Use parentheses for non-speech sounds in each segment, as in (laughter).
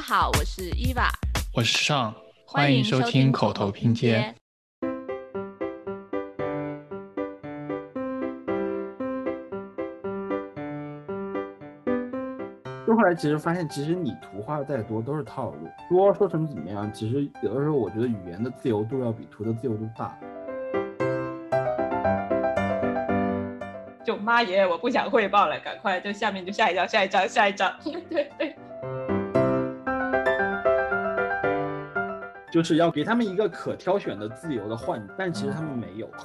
家好，我是伊娃，我是尚，欢迎收听口头拼接。。就后来其实发现，其实你图画的再多都是套路，多说成怎么样，其实有的时候我觉得语言的自由度要比图的自由度大。就妈耶，我不想汇报了，赶快就下面就下一张，下一张，下一张。对 (laughs) 对，就是要给他们一个可挑选的自由的换，但其实他们没有。(laughs)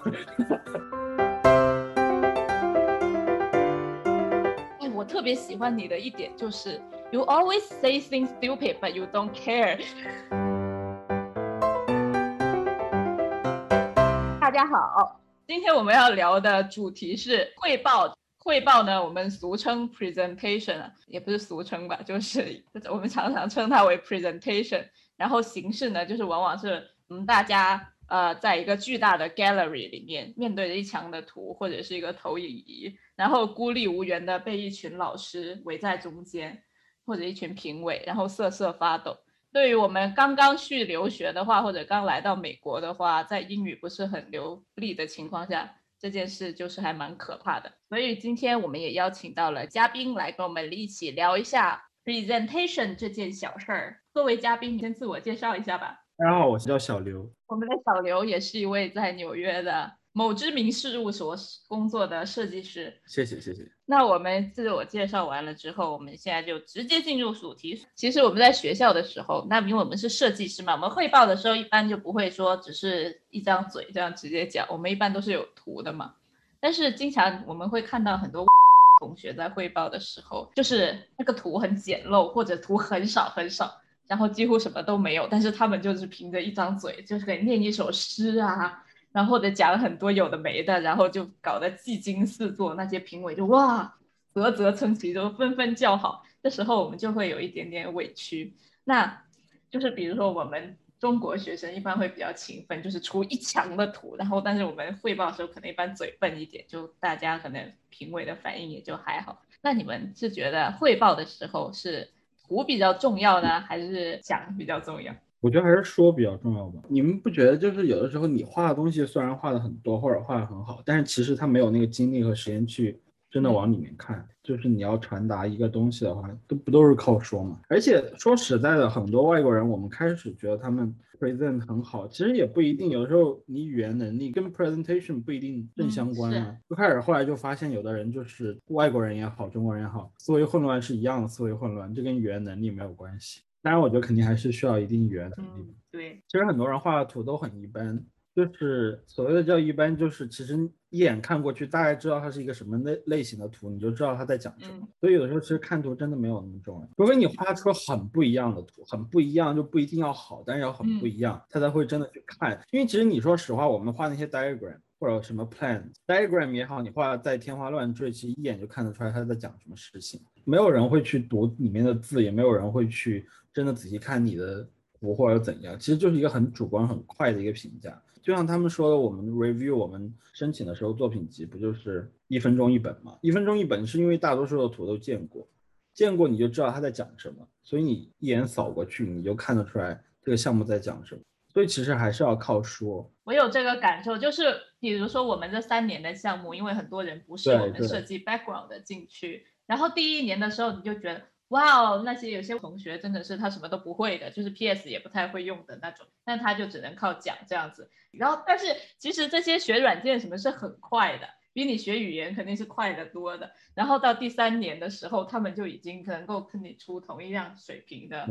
哎，我特别喜欢你的一点就是，you always say things stupid but you don't care。(laughs) 大家好，今天我们要聊的主题是汇报。汇报呢，我们俗称 presentation，啊也不是俗称吧，就是 (laughs) 我们常常称它为 presentation。然后形式呢，就是往往是嗯大家呃在一个巨大的 gallery 里面，面对着一墙的图或者是一个投影仪，然后孤立无援的被一群老师围在中间，或者一群评委，然后瑟瑟发抖。对于我们刚刚去留学的话，或者刚来到美国的话，在英语不是很流利的情况下，这件事就是还蛮可怕的。所以今天我们也邀请到了嘉宾来跟我们一起聊一下 presentation 这件小事儿。各位嘉宾，你先自我介绍一下吧。大家好，我是叫小刘。我们的小刘也是一位在纽约的某知名事务所工作的设计师。谢谢谢谢。那我们自我介绍完了之后，我们现在就直接进入主题。其实我们在学校的时候，那因为我们是设计师嘛，我们汇报的时候一般就不会说只是一张嘴这样直接讲，我们一般都是有图的嘛。但是经常我们会看到很多同学在汇报的时候，就是那个图很简陋，或者图很少很少。然后几乎什么都没有，但是他们就是凭着一张嘴，就是给念一首诗啊，然后或者讲很多有的没的，然后就搞得技惊四座，那些评委就哇啧啧称奇，就纷纷叫好。这时候我们就会有一点点委屈。那就是比如说我们中国学生一般会比较勤奋，就是出一墙的图，然后但是我们汇报的时候可能一般嘴笨一点，就大家可能评委的反应也就还好。那你们是觉得汇报的时候是？图比较重要呢，还是讲比较重要？我觉得还是说比较重要吧。你们不觉得就是有的时候你画的东西虽然画的很多或者画的很好，但是其实他没有那个精力和时间去真的往里面看。就是你要传达一个东西的话，都不都是靠说嘛？而且说实在的，很多外国人，我们开始觉得他们 present 很好，其实也不一定。有的时候你语言能力跟 presentation 不一定正相关啊。最开始后来就发现，有的人就是外国人也好，中国人也好，思维混乱是一样的思维混乱，这跟语言能力没有关系。当然，我觉得肯定还是需要一定语言能力。对，其实很多人画的图都很一般。就是所谓的叫一般，就是其实一眼看过去，大概知道它是一个什么类类型的图，你就知道它在讲什么。所以有的时候其实看图真的没有那么重要，除非你画出很不一样的图，很不一样就不一定要好，但是要很不一样，他才会真的去看。因为其实你说实话，我们画那些 diagram 或者什么 plan，diagram 也好，你画再天花乱坠，其实一眼就看得出来他在讲什么事情。没有人会去读里面的字，也没有人会去真的仔细看你的图或者怎样，其实就是一个很主观、很快的一个评价。就像他们说的，我们 review 我们申请的时候作品集不就是一分钟一本吗？一分钟一本是因为大多数的图都见过，见过你就知道他在讲什么，所以你一眼扫过去你就看得出来这个项目在讲什么。所以其实还是要靠说。我有这个感受，就是比如说我们这三年的项目，因为很多人不是我们设计 background 的进去，然后第一年的时候你就觉得。哇哦，那些有些同学真的是他什么都不会的，就是 PS 也不太会用的那种，那他就只能靠讲这样子。然后，但是其实这些学软件什么是很快的，比你学语言肯定是快得多的。然后到第三年的时候，他们就已经能够跟你出同一样水平的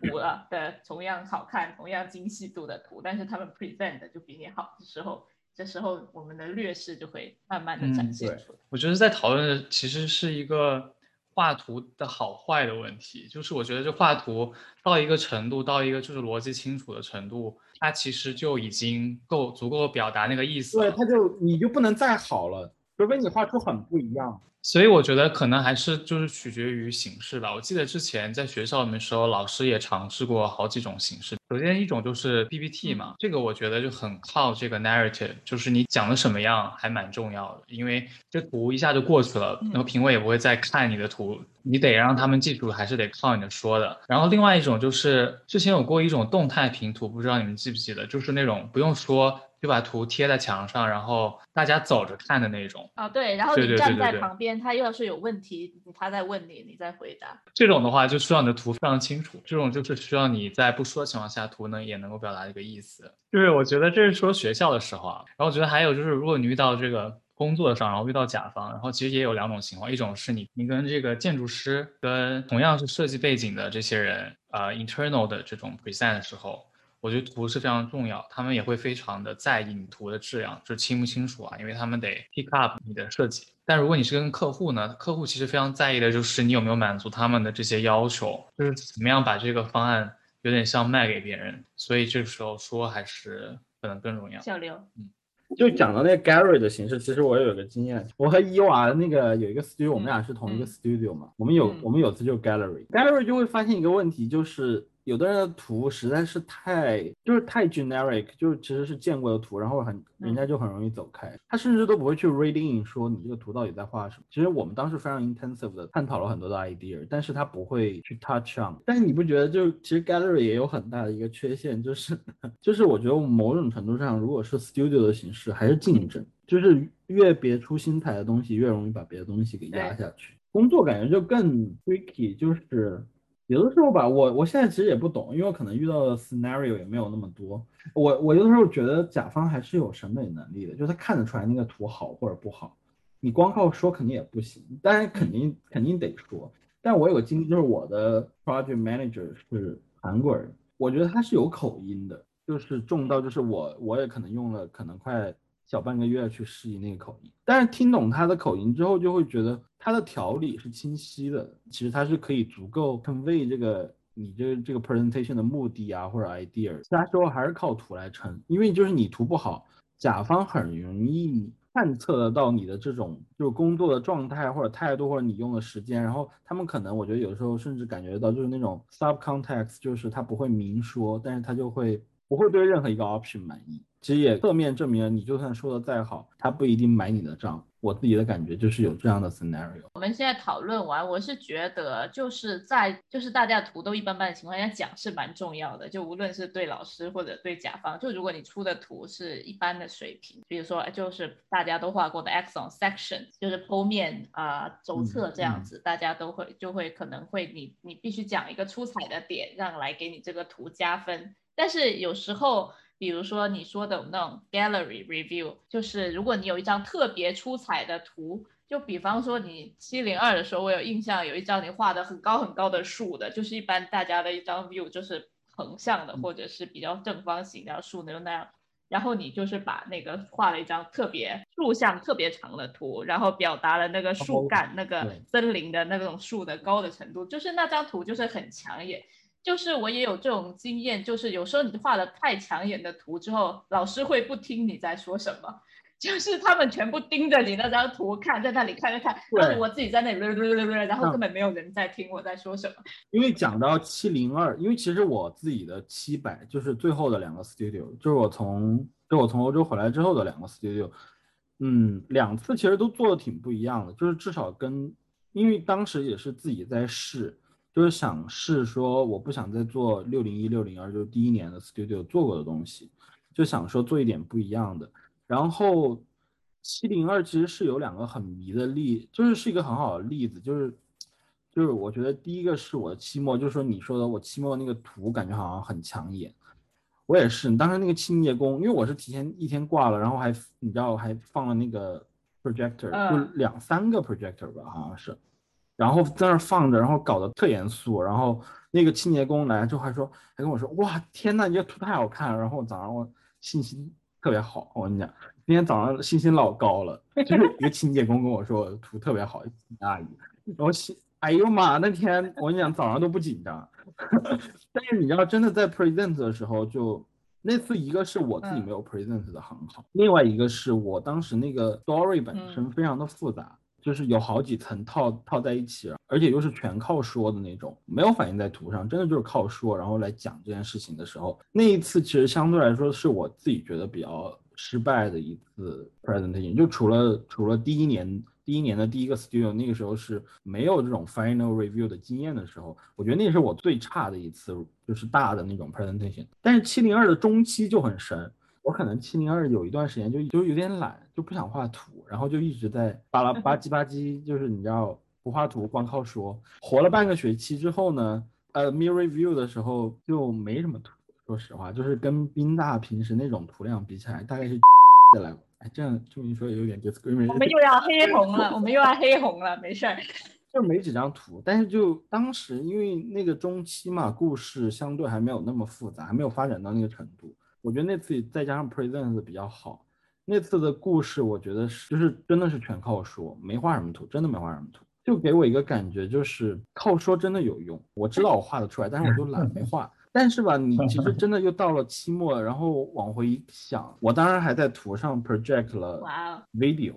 图了的，同样好看、同样精细度的图，但是他们 present 就比你好的时候，这时候我们的劣势就会慢慢的展现出来。我觉得在讨论的其实是一个。画图的好坏的问题，就是我觉得这画图到一个程度，到一个就是逻辑清楚的程度，它其实就已经够足够表达那个意思。对，它就你就不能再好了。除非你画出很不一样。所以我觉得可能还是就是取决于形式吧。我记得之前在学校里面时候，老师也尝试过好几种形式。首先一种就是 PPT 嘛，这个我觉得就很靠这个 narrative，就是你讲的什么样还蛮重要的，因为这图一下就过去了，然后评委也不会再看你的图，你得让他们记住，还是得靠你的说的。然后另外一种就是之前有过一种动态评图，不知道你们记不记得，就是那种不用说。就把图贴在墙上，然后大家走着看的那种。啊，对，然后你站在旁边，他要是有问题，他在问你，你再回答。这种的话，就需要你的图非常清楚。这种就是需要你在不说的情况下，图能也能够表达一个意思。就是我觉得这是说学校的时候啊。然后我觉得还有就是，如果你遇到这个工作上，然后遇到甲方，然后其实也有两种情况，一种是你你跟这个建筑师跟同样是设计背景的这些人，呃，internal 的这种 present 的时候。我觉得图是非常重要，他们也会非常的在意你图的质量，就是清不清楚啊，因为他们得 pick up 你的设计。但如果你是跟客户呢，客户其实非常在意的就是你有没有满足他们的这些要求，就是怎么样把这个方案有点像卖给别人。所以这个时候说还是可能更重要。小刘，嗯，就讲到那个 Gary 的形式，其实我也有个经验，我和伊娃那个有一个 studio，我们俩是同一个 studio 嘛，我们有我们有次就 Gallery，Gallery 就会发现一个问题就是。有的人的图实在是太就是太 generic，就是其实是见过的图，然后很人家就很容易走开，他甚至都不会去 reading 说你这个图到底在画什么。其实我们当时非常 intensive 的探讨了很多的 idea，但是他不会去 touch on。但是你不觉得就其实 gallery 也有很大的一个缺陷，就是 (laughs) 就是我觉得某种程度上，如果是 studio 的形式，还是竞争，就是越别出心裁的东西，越容易把别的东西给压下去。工作感觉就更 tricky，就是。有的时候吧，我我现在其实也不懂，因为我可能遇到的 scenario 也没有那么多。我我有的时候觉得甲方还是有审美能力的，就他看得出来那个图好或者不好。你光靠说肯定也不行，当然肯定肯定得说。但我有个经历，就是我的 project manager 是韩国人，我觉得他是有口音的，就是重到就是我我也可能用了可能快。小半个月去适应那个口音，但是听懂他的口音之后，就会觉得他的条理是清晰的。其实他是可以足够 convey 这个你这个这个 presentation 的目的啊，或者 idea。其他时候还是靠图来撑，因为就是你图不好，甲方很容易探测得到你的这种就是工作的状态或者态度，或者你用的时间。然后他们可能我觉得有时候甚至感觉到就是那种 sub context，就是他不会明说，但是他就会不会对任何一个 option 满意。其实也侧面证明了，你就算说的再好，他不一定买你的账。我自己的感觉就是有这样的 scenario。我们现在讨论完，我是觉得就是在就是大家图都一般般的情况下讲是蛮重要的。就无论是对老师或者对甲方，就如果你出的图是一般的水平，比如说就是大家都画过的 axon section，就是剖面啊轴测这样子，大家都会就会可能会你你必须讲一个出彩的点，让来给你这个图加分。但是有时候。比如说你说的那种 gallery review，就是如果你有一张特别出彩的图，就比方说你七零二的时候，我有印象有一张你画的很高很高的树的，就是一般大家的一张 view 就是横向的或者是比较正方形的树那种那样，然后你就是把那个画了一张特别竖向特别长的图，然后表达了那个树干那个森林的那种树的高的程度，就是那张图就是很抢眼。就是我也有这种经验，就是有时候你画了太抢眼的图之后，老师会不听你在说什么，(laughs) 就是他们全部盯着你那张图看，在那里看看看，但是我自己在那里，(laughs) 然后根本没有人在听我在说什么。因为讲到七零二，因为其实我自己的七百就是最后的两个 studio，就是我从就我从欧洲回来之后的两个 studio，嗯，两次其实都做的挺不一样的，就是至少跟因为当时也是自己在试。就是想试说，我不想再做六零一六零二，就是第一年的 studio 做过的东西，就想说做一点不一样的。然后七零二其实是有两个很迷的例，就是是一个很好的例子，就是就是我觉得第一个是我的期末，就是说你说的我期末那个图感觉好像很抢眼，我也是，当时那个清洁工，因为我是提前一天挂了，然后还你知道还放了那个 projector，就两三个 projector 吧，好像是。然后在那放着，然后搞得特严肃。然后那个清洁工来之后还说，还跟我说：“哇，天呐，你这图太好看了。”然后早上我信心特别好，我跟你讲，今天早上信心老高了。就是一个清洁工跟我说我的图特别好，阿姨。然后心，哎呦妈，那天我跟你讲早上都不紧张。(laughs) 但是你知道，真的在 present 的时候，就那次一个是我自己嗯没有 present 的很好，另外一个是我当时那个 story 本身嗯非常的复杂，就是有好几层套套在一起，而且又是全靠说的那种，没有反映在图上，真的就是靠说，然后来讲这件事情的时候，那一次其实相对来说是我自己觉得比较失败的一次 presentation，就除了除了第一年。第一年的第一个 studio，那个时候是没有这种 final review 的经验的时候，我觉得那是我最差的一次，就是大的那种 presentation。但是七零二的中期就很神，我可能七零二有一段时间就就有点懒，就不想画图，然后就一直在巴拉 (laughs) 吧唧吧唧，就是你知道不画图光靠说，活了半个学期之后呢，呃 m i review 的时候就没什么图，说实话，就是跟宾大平时那种图量比起来，大概是 (laughs) 的来。哎，这样这么一说也有点 discriminate。我们又要黑红了，我们又要黑红了，没事儿。(laughs) 就没几张图，但是就当时因为那个中期嘛，故事相对还没有那么复杂，还没有发展到那个程度。我觉得那次再加上 present 比较好，那次的故事我觉得是就是真的是全靠说，没画什么图，真的没画什么图，就给我一个感觉就是靠说真的有用。我知道我画得出来，但是我就懒没 (laughs) 画。但是吧，你其实真的又到了期末，然后往回一想，我当然还在图上 project 了，video，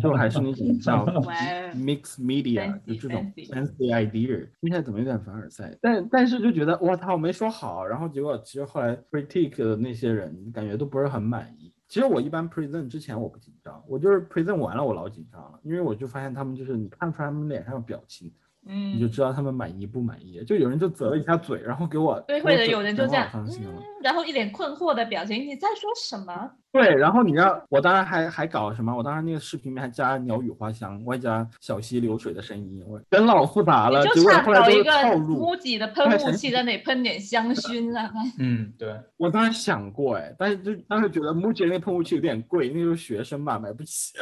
就还是那种叫 (laughs) (laughs) mix media，就这种 fancy fancy idea，听起来怎么有点凡尔赛？但但是就觉得我操没说好，然后结果其实后来 critique 的那些人感觉都不是很满意。其实我一般 present 之前我不紧张，我就是 present 完了我老紧张了，因为我就发现他们就是你看出来他们脸上的表情，你就嗯，知道他们满意不满意。就有人就啧了一下嘴，然后给我对，或者有人就这样，伤心了嗯。，然后一脸困惑的表情，你在说什么？(laughs) 对，然后你知道，我当时还还搞什么？我当时那个视频里面还加鸟语花香，外加小溪流水的声音，我真老复杂了。就结果差后来搞一个套路。MUJI 的喷雾器在那里喷点香薰啊，(laughs) 嗯，对，我当时想过，哎，但是就当时觉得 MUJI 那喷雾器有点贵，那时候学生嘛，买不起。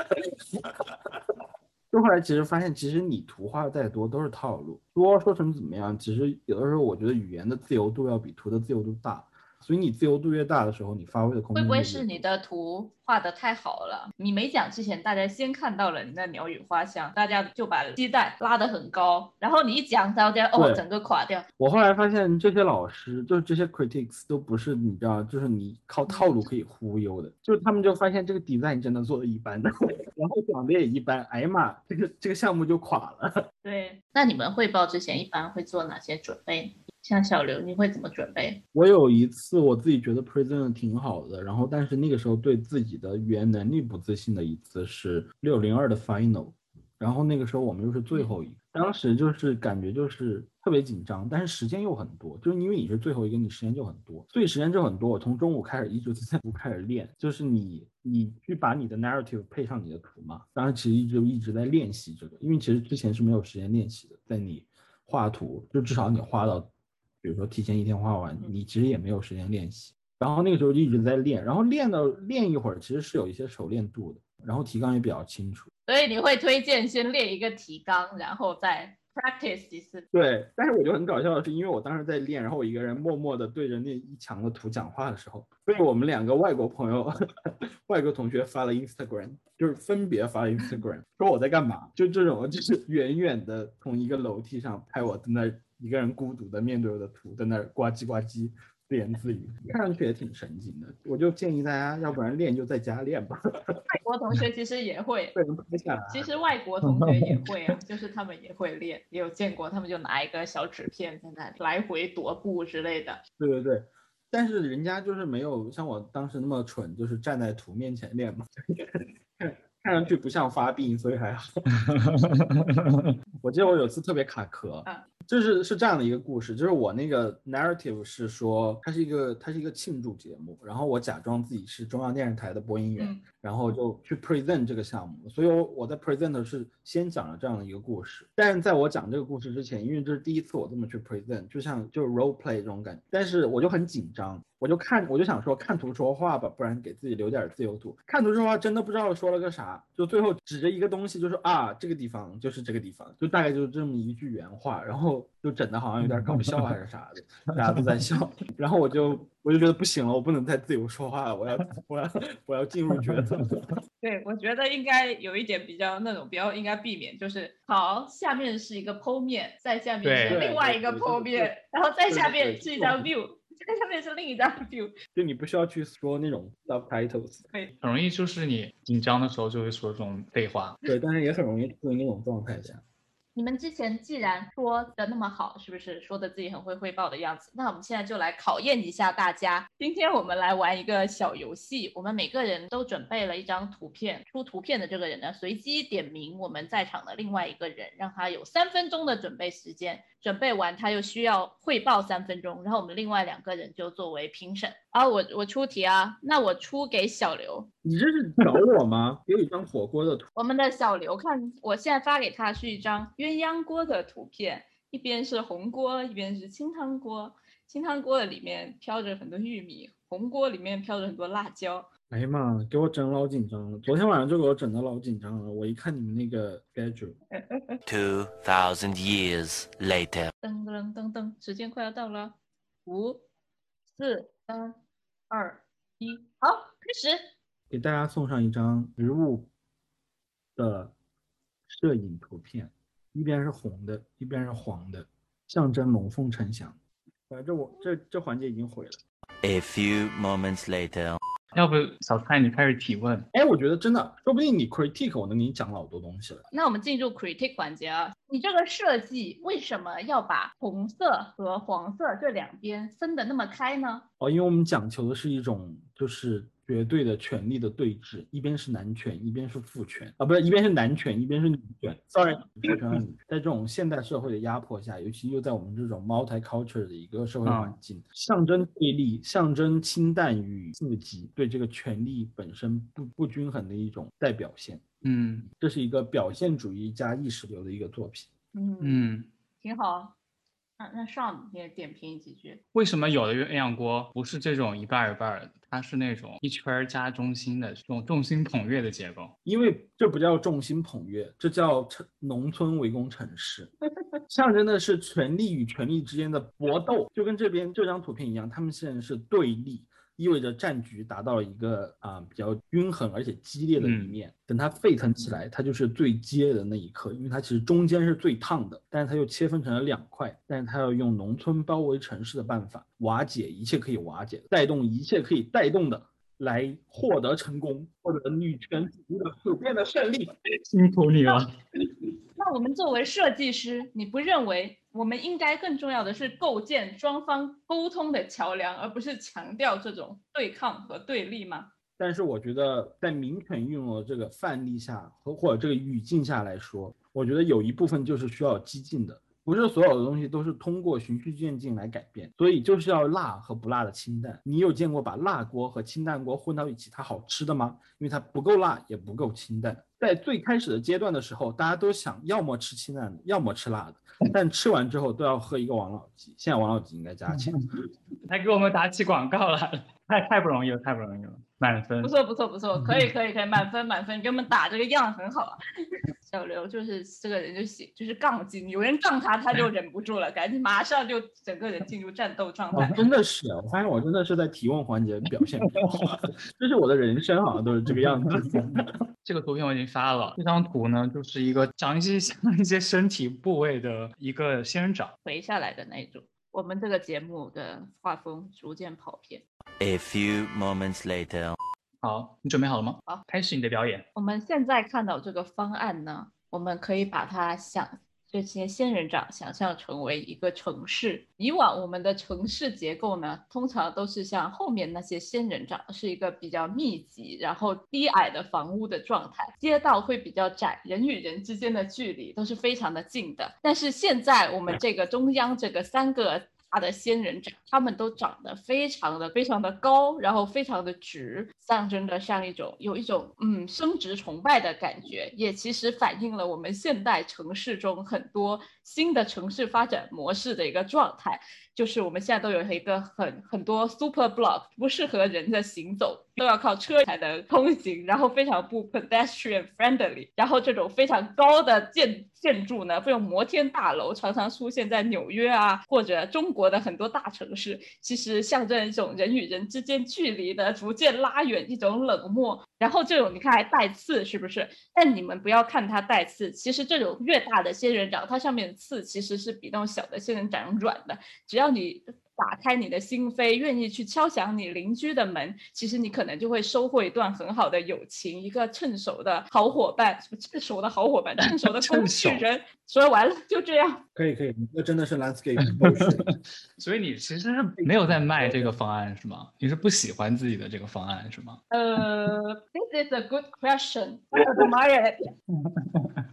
就后来其实发现，其实你图画再多都是套路，说说成怎么样，其实有的时候我觉得语言的自由度要比图的自由度大，所以你自由度越大的时候，你发挥的空间会不会是你的图画的太好了？你没讲之前，大家先看到了你的鸟语花香，大家就把期待拉得很高，然后你一讲，大家哦整个垮掉。我后来发现，这些老师就是这些 critics 都不是你知道，就是你靠套路可以忽悠的，就是他们就发现这个 design 真的做的一般的，(laughs) 然后讲的也一般，哎呀妈，这个这个项目就垮了。(laughs) 对，那你们汇报之前一般会做哪些准备？像小刘，你会怎么准备？我有一次我自己觉得 present 挺好的，然后但是那个时候对自己的语言能力不自信的一次是六零二的 final，然后那个时候我们又是最后一个，当时就是感觉就是特别紧张，但是时间又很多，就是因为你是最后一个，你时间就很多，所以时间就很多。我从中午开始一直在不开始练，就是你你去把你的 narrative 配上你的图嘛，当时其实一直一直在练习这个，因为其实之前是没有时间练习的，在你画图就至少你画到，比如说提前一天画完，你其实也没有时间练习。然后那个时候就一直在练，然后练到练一会儿，其实是有一些熟练度的，然后提纲也比较清楚。所以你会推荐先练一个提纲，然后再 practice 几次。对，但是我就很搞笑的是，因为我当时在练，然后我一个人默默的对着那一墙的图讲话的时候，被我们两个外国朋友、(laughs) 外国同学发了 Instagram，就是分别发了 Instagram，说我在干嘛，就这种，就是远远的从一个楼梯上拍我在那儿一个人孤独的面对我的图，在那儿呱唧呱唧自言自语，看上去也挺神经的。我就建议大家，要不然练就在家练吧，外国同学其实也会，被人拍下来。其实外国同学也会啊，(laughs) 就是他们也会练，也有见过，他们就拿一个小纸片在那里来回踱步之类的。对对对，但是人家就是没有像我当时那么蠢，就是站在图面前练嘛，(laughs) 看看上去不像发病，所以还好。(laughs) 我记得我有次特别卡壳嗯，就是是这样的一个故事，就是我那个 narrative 是说它是一个它是一个庆祝节目，然后我假装自己是中央电视台的播音员，然后就去 present 这个项目，所以我我在 present 是先讲了这样的一个故事，但是在我讲这个故事之前，因为这是第一次我这么去 present，就像就是 role play 这种感觉，但是我就很紧张，我就看我就想说看图说话吧，不然给自己留点自由度。看图说话真的不知道说了个啥，就最后指着一个东西就说啊这个地方就是这个地方，就大概就是这么一句原话，然后就整的好像有点搞笑还是啥的，大家都在笑，(laughs) 然后我就我就觉得不行了，我不能再自由说话了，我要 (laughs) 我要我要进入角色。(laughs) 对，我觉得应该有一点比较那种比较应该避免，就是好，下面是一个剖面，在下面是另外一个剖面，然后再下面是一张 view，在上面是另一张 (laughs) view，就你不需要去说那种 subtitles，对，很容易就是你紧张的时候就会说这种废话。对，但是也很容易处于那种状态下。你们之前既然说的那么好，是不是说的自己很会汇报的样子？那我们现在就来考验一下大家。今天我们来玩一个小游戏，我们每个人都准备了一张图片，出图片的这个人呢，随机点名我们在场的另外一个人，让他有三分钟的准备时间。准备完他又需要汇报三分钟，然后我们另外两个人就作为评审。啊，我我出题啊，那我出给小刘。你这是找我吗？给我一张火锅的图。我们的小刘看，我现在发给他是一张鸳鸯锅的图片，一边是红锅，一边是清汤锅。清汤锅的里面飘着很多玉米，红锅里面飘着很多辣椒。哎呀妈，给我整老紧张了！昨天晚上就给我整的老紧张了。我一看你们那个 schedule，Two thousand years later. 噔噔噔噔，时间快要到了，五、四、三、二、一，好，开始。给大家送上一张植物的摄影图片，一边是红的，一边是黄的，象征龙凤呈祥。反正我这这环节已经毁了。A few moments later. 要不小蔡你开始提问？哎，我觉得真的，说不定你 critique 我能给你讲老多东西了。那我们进入 critique 环节啊，你这个设计为什么要把红色和黄色这两边分得那么开呢？哦，因为我们讲求的是一种就是绝对的权力的对峙，一边是男权，一边是父权啊，不是一边是男权，一边是女权。Sorry，父权和女权在这种现代社会的压迫下，尤其又在我们这种 multicultural 的一个社会环境，象征对立，象征清淡与刺激，对这个权力本身不不均衡的一种代表现。嗯这是一个表现主义加意识流的一个作品。嗯，嗯，挺好。那那上你也点评几句。为什么有的鸳鸯锅不是这种一半儿一半儿的，它是那种一圈儿加中心的这种众星捧月的结构？因为这不叫众星捧月，这叫城农村围攻城市，(laughs) 象征的是权力与权力之间的搏斗，就跟这边这张图片一样，他们现在是对立，意味着战局达到了一个啊、比较均衡而且激烈的一嗯面。等它沸腾起来，它就是最激烈的那一刻，因为它其实中间是最烫的，但是它又切分成了两块，但是它要用农村包围城市的办法瓦解一切可以瓦解的，带动一切可以带动的。来获得成功，获得女权主义的普遍的胜利。(laughs) 辛苦你了。(laughs) 那我们作为设计师，你不认为我们应该更重要的是构建双方沟通的桥梁，而不是强调这种对抗和对立吗？但是我觉得，在民权运用的这个范例下和或者这个语境下来说，我觉得有一部分就是需要激进的，不是所有的东西都是通过循序渐进来改变，所以就是要辣和不辣的清淡。你有见过把辣锅和清淡锅混到一起它好吃的吗？因为它不够辣也不够清淡。在最开始的阶段的时候，大家都想要么吃清淡的，要么吃辣的，(laughs) 但吃完之后都要喝一个王老吉。现在王老吉应该加钱。(laughs) 他给我们打起广告了，太太不容易了，太不容易了，满分不。错，不错，不错，(laughs) 可以，可以，可以，满分，满分，你给我们打这个样很好啊。(laughs) 小刘就是这个人就喜就是杠精，有人杠他，他就忍不住了，赶紧马上就整个人进入战斗状哦态，。真的是，我发现我真的是在提问环节表现比较好，(laughs) 这是我的人生好像都是这个样子。这个图片我已经发了，这张图呢就是一个长一些像一些身体部位的一个仙人掌。垂下来的那种。我们这个节目的画风逐渐跑偏。A few moments later. 好，你准备好了吗？好，开始你的表演。我们现在看到这个方案呢，我们可以把它想这些仙人掌想象成为一个城市。以往我们的城市结构呢，通常都是像后面那些仙人掌是一个比较密集，然后低矮的房屋的状态，街道会比较窄，人与人之间的距离都是非常的近的。但是现在我们这个中央这个三个。它的仙人掌，它们都长得非常的非常的高，然后非常的直，象征着像一种有一种嗯生殖崇拜的感觉，也其实反映了我们现代城市中很多新的城市发展模式的一个状态，就是我们现在都有一个很很多 super block 不适合人的行走，都要靠车才能通行，然后非常不 pedestrian friendly，然后这种非常高的建建筑呢，这种摩天大楼常常出现在纽约啊，或者中国的很多大城市，其实象征一种人与人之间距离的逐渐拉远，一种冷漠。然后这种你看还带刺，是不是？但你们不要看它带刺，其实这种越大的仙人掌，它上面的刺其实是比那种小的仙人掌软的，只要你打开你的心扉，愿意去敲响你邻居的门，其实你可能就会收获一段很好的友情，一个趁手的好伙伴，什么趁手的好伙伴，(laughs) 趁手的工具人。说完了，就这样。可以可以，那真的是 landscape。(laughs) 所以你其实是没有在卖这个方案是吗？你是不喜欢自己的这个方案是吗？呃，This is a good question. I admire it.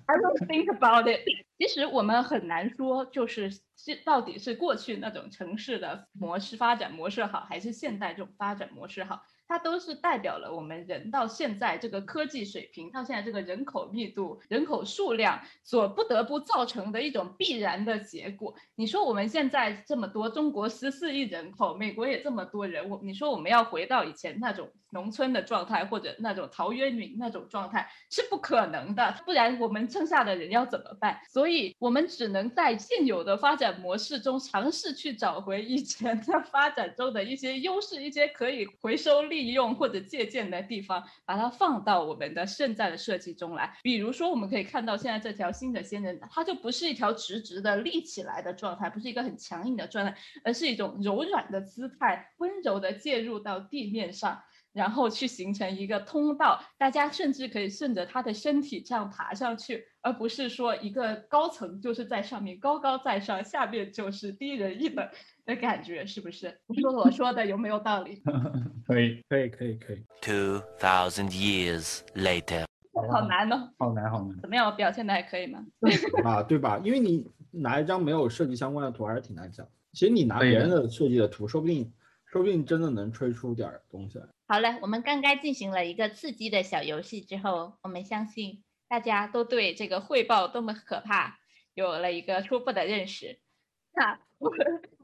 I don't think about it. 其实我们很难说，就是是到底是过去那种城市的模式发展模式好，还是现代这种发展模式好。它都是代表了我们人到现在这个科技水平，到现在这个人口密度、人口数量所不得不造成的一种必然的结果。你说我们现在这么多，中国十四亿人口，美国也这么多人，我你说我们要回到以前那种农村的状态，或者那种陶渊明那种状态是不可能的，不然我们剩下的人要怎么办？所以我们只能在现有的发展模式中尝试去找回以前的发展中的一些优势，一些可以回收利。用或者借鉴的地方，把它放到我们的现在的设计中来。比如说，我们可以看到现在这条新的仙人，它就不是一条直直的立起来的状态，不是一个很强硬的状态，而是一种柔软的姿态，温柔的介入到地面上。然后去形成一个通道，大家甚至可以顺着他的身体这样爬上去，而不是说一个高层就是在上面高高在上，下面就是低人一等的感觉，是不是？你说我说的有没有道理？(laughs) 可以，可以，可以，可以。Two thousand years later，好难哦，好难，好难。怎么样？我表现的还可以吗？(laughs) 啊，对吧？因为你拿一张没有设计相关的图还是挺难讲。其实你拿别人的设计的图，说不定，说不定真的能吹出点东西来。好了，我们刚刚进行了一个刺激的小游戏之后，我们相信大家都对这个汇报多么可怕有了一个初步的认识。那我们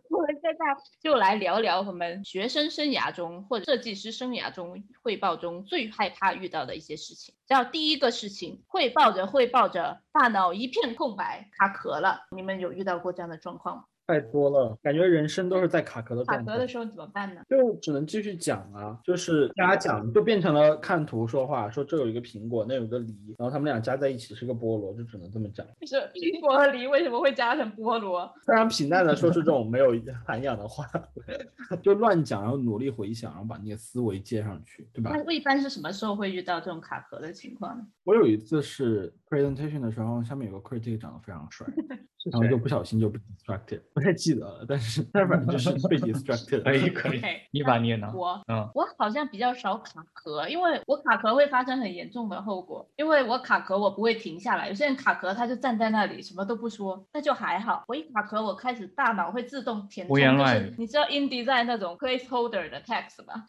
我们现在就来聊聊我们学生生涯中或者设计师生涯中汇报中最害怕遇到的一些事情。叫第一个事情，汇报着汇报着，大脑一片空白，卡壳了。你们有遇到过这样的状况吗？太多了，感觉人生都是在卡壳的状态。卡壳的时候怎么办呢？就只能继续讲啊，就是瞎讲，就变成了看图说话，说这有一个苹果，那有个梨，然后他们俩加在一起是个菠萝，就只能这么讲。是苹果和梨为什么会加成菠萝？(laughs) 非常平淡的说出这种没有涵养的话，(laughs) 就乱讲，然后努力回想，然后把那个思维接上去，对吧？那一般是什么时候会遇到这种卡壳的情况呢？我有一次是 presentation 的时候，下面有个 critic 长得非常帅。(laughs) 然后就不小心就被 distracted，不太记得了，但是 (laughs) 但反正 (laughs) 就是被 distracted。可以可以，你把你也拿？我嗯，我好像比较少卡壳，因为我卡壳会发生很严重的后果，因为我卡壳我不会停下来。有些人卡壳他就站在那里什么都不说，那就还好。我一卡壳我开始大脑会自动填充，就是你知道 indie 在那种 placeholder 的 text 吗？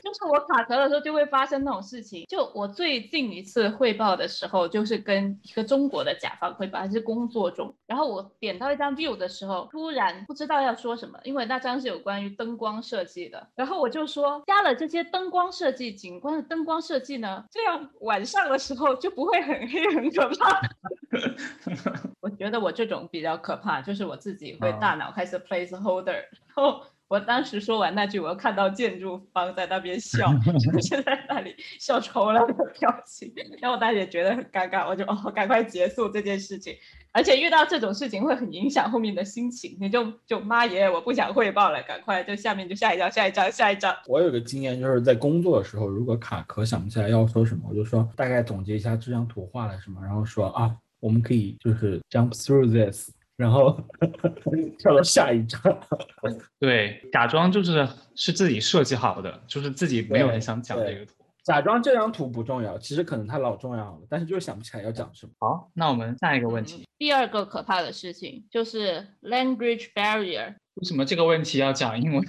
就是我卡壳的时候就会发生那种事情。就我最近一次汇报的时候，就是跟一个中国的甲方汇报。还是工作中，然后我点到一张 view 的时候，突然不知道要说什么，因为那张是有关于灯光设计的，然后我就说加了这些灯光设计、景观的灯光设计呢，这样晚上的时候就不会很黑很可怕。(laughs) 我觉得我这种比较可怕，就是我自己会大脑开始 placeholder，然后。我当时说完那句，我又看到建筑方在那边笑，就 (laughs) 在那里笑抽了的表情，然后我大姐觉得很尴尬，我就哦赶快结束这件事情。而且遇到这种事情会很影响后面的心情，你就就妈耶，我不想汇报了，赶快就下面就下一张，下一张，下一张。我有个经验，就是在工作的时候，如果卡壳想不起来要说什么，我就说大概总结一下这张图画了什么，然后说啊，我们可以就是 jump through this。然后 (laughs) 跳到下一张，(laughs) 对，假装就是是自己设计好的，就是自己没有很想讲这个图。假装这张图不重要，其实可能它老重要了，但是就是想不起来要讲什么。好，那我们下一个问题。第二个可怕的事情就是 language barrier。为什么这个问题要讲英文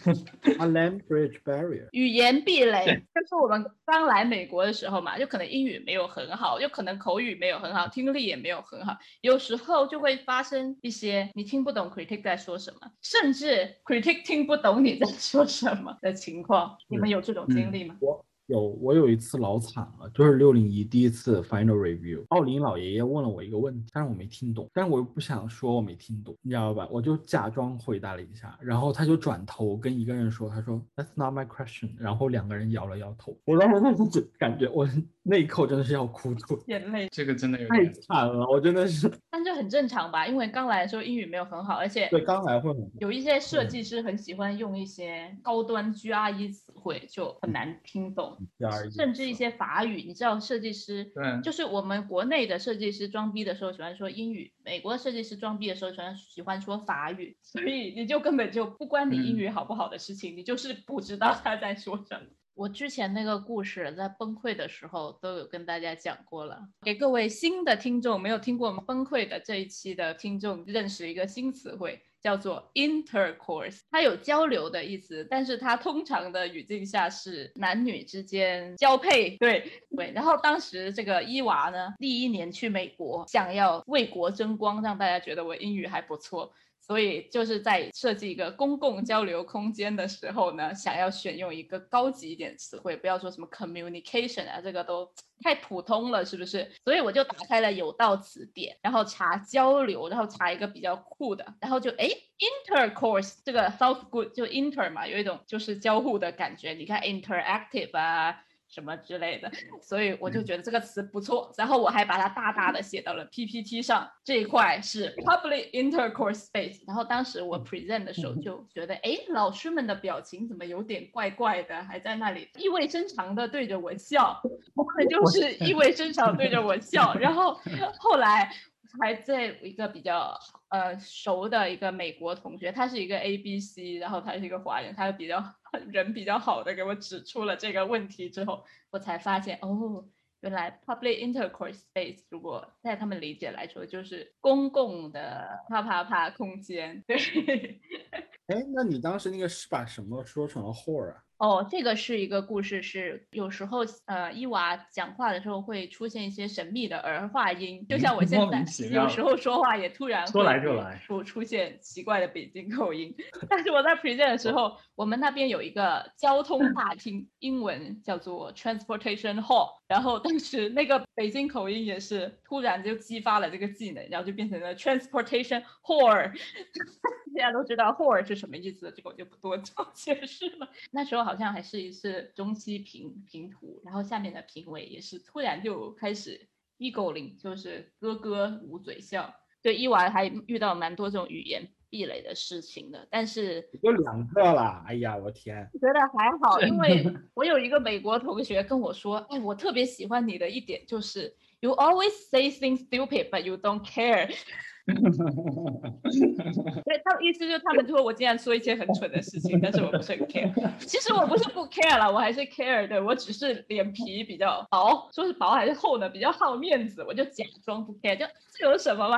？A language barrier，语言壁垒。就是我们刚来美国的时候嘛，就可能英语没有很好，就可能口语没有很好，听力也没有很好，有时候就会发生一些你听不懂 critic 在说什么，甚至 critic 听不懂你在说什么的情况。你们有这种经历吗？我有，我有一次老惨了，就是六零一第一次 final review，奥林老爷爷问了我一个问题，但是我没听懂，但是我又不想说我没听懂，你知道吧？我就假装回答了一下，然后他就转头跟一个人说，他说 That's not my question，然后两个人摇了摇头，我当时就感觉我那一刻真的是要哭出来，眼泪。这个真的有太点惨了，我真的是但这很正常吧？因为刚来的时候英语没有很好，而且对刚来会很有一些设计师很喜欢用一些高端 GRE 词汇，就很难听懂，甚至一些法语。你知道，设计师对，就是我们国内的设计师装逼的时候喜欢说英语，美国设计师装逼的时候喜欢喜欢说法语，所以你就根本就不关你英语好不好的事情，你就是不知道他在说什么。我之前那个故事在崩溃的时候都有跟大家讲过了，给各位新的听众没有听过我们崩溃的这一期的听众认识一个新词汇，叫做 intercourse，它有交流的意思，但是它通常的语境下是男女之间交配，对对。然后当时这个伊娃呢，第一年去美国，想要为国争光，让大家觉得我英语还不错。所以就是在设计一个公共交流空间的时候呢，想要选用一个高级一点词汇，不要说什么 communication 啊，这个都太普通了，是不是？所以我就打开了有道词典，然后查交流，然后查一个比较酷的，然后就哎 intercourse 这个 sounds good，就 inter 嘛，有一种就是交互的感觉。你看 interactive 啊。什么之类的，(laughs) 所以我就觉得这个词不错，然后我还把它大大的写到了 PPT 上，这一块是 public intercourse space。然后当时我 present 的时候就觉得，哎，老师们的表情怎么有点怪怪的，还在那里意味深长的对着我笑，(laughs) 那就是意味深长对着我笑。(laughs) 然后后来还在一个比较呃熟的一个美国同学，他是一个 A B C，然后他是一个华人，他比较 (laughs) 人比较好的给我指出了这个问题之后，我才发现哦，原来 public intercourse space 如果在他们理解来说，就是公共的啪啪啪空间。对，(laughs) 哎，那你当时那个是把什么说成了 whore 啊？哦，这个是一个故事，是有时候呃，伊娃讲话的时候会出现一些神秘的儿化音，就像我 (laughs) 现在有时候说话也突然说来就来出出现奇怪的北京口音。(laughs) 但是我在 present 的时候，我们那边有一个交通 (laughs) 大厅，英文叫做 transportation hall，然后当时那个北京口音也是突然就激发了这个技能，然后就变成了 transportation whore。现在都知道 whore 是什么意思，这个我就不多 (laughs) 做解释了。那时候好像还是一次中期评评图，然后下面的评委也是突然就开始 egoing，就是咯咯捂嘴笑。对，伊娃还遇到蛮多这种语言壁垒的事情的，但是有两个啦，哎呀，我天！觉得还好，因为 (laughs) 我有一个美国同学跟我说，哎，我特别喜欢你的一点就是 you always say things stupid but you don't care。(laughs) 对，他的意思就是他们说我经常说一些很蠢的事情，但是我不是很 (laughs) care。其实我不是不 care 了，我还是 care 的，我只是脸皮比较薄，说是薄还是厚呢？比较好面子，我就假装不 care，就这有什么嘛？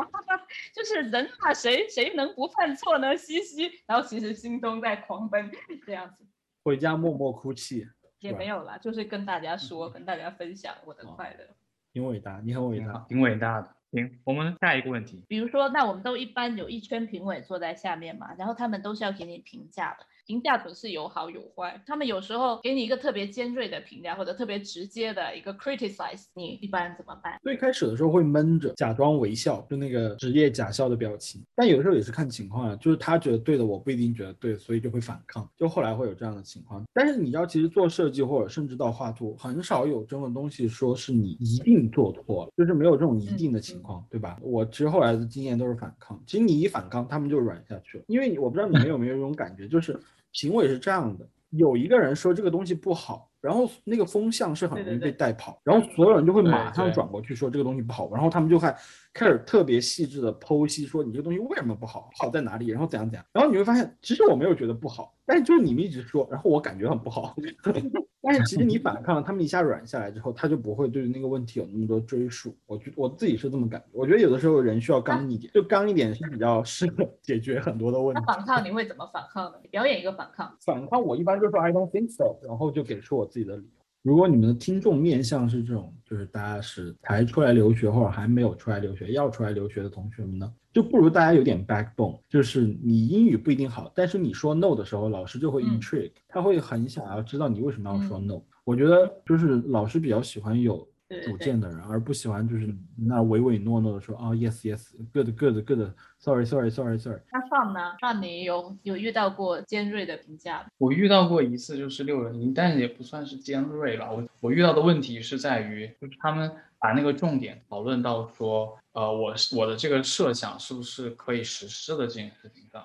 就是人嘛，谁谁能不犯错呢？嘻嘻，然后其实心中在狂奔，这样子回家默默哭泣，也没有啦，就是跟大家说，跟大家分享我的快乐。挺伟大，你很伟大。挺伟大的。行，我们下一个问题，比如说，那我们都一般有一圈评委坐在下面嘛，然后他们都是要给你评价的，评价总是有好有坏。他们有时候给你一个特别尖锐的评价，或者特别直接的一个 criticize，你一般怎么办？最开始的时候会闷着，假装微笑，就那个职业假笑的表情。但有的时候也是看情况啊，就是他觉得对的，我不一定觉得对，所以就会反抗。就后来会有这样的情况。但是你知道，其实做设计或者甚至到画图，很少有这种东西说是你一定做错了，就是没有这种一定的情况，对吧？我其实后来的经验都是反抗。其实你一反抗，他们就软下去了。因为我不知道你们有没有这种感觉，就是评委是这样的，有一个人说这个东西不好。然后那个风向是很容易被带跑，然后所有人就会马上转过去说这个东西不好，然后他们就开开始特别细致的剖析说你这个东西为什么不好，好在哪里，然后怎样怎样，然后你会发现其实我没有觉得不好，但是就是你们一直说，然后我感觉很不好，(laughs) 但是其实你反抗，他们一下软下来之后，他就不会对那个问题有那么多追溯。我觉我自己是这么感觉，我觉得有的时候人需要刚一点，就刚一点是比较适合解决很多的问题。那反抗你会怎么反抗呢？表演一个反抗。反抗我一般就说 I don't think so，然后就给出我自己的理由。如果你们的听众面向是这种，就是大家是才出来留学或者还没有出来留学要出来留学的同学们呢，就不如大家有点 backbone，就是你英语不一定好，但是你说 no 的时候，老师就会 intrigue，他会很想要知道你为什么要说 no。我觉得就是老师比较喜欢有主见的人，而不喜欢就是那唯唯诺诺的说啊 yes yes good good good sorry sorry sorry sorry。那上呢？上你有有遇到过尖锐的评价？我遇到过一次就是六人一，但是也不算是尖锐吧。我我遇到的问题是在于，就是他们把那个重点讨论到说，呃，我是我的这个设想是不是可以实施的这件事情上，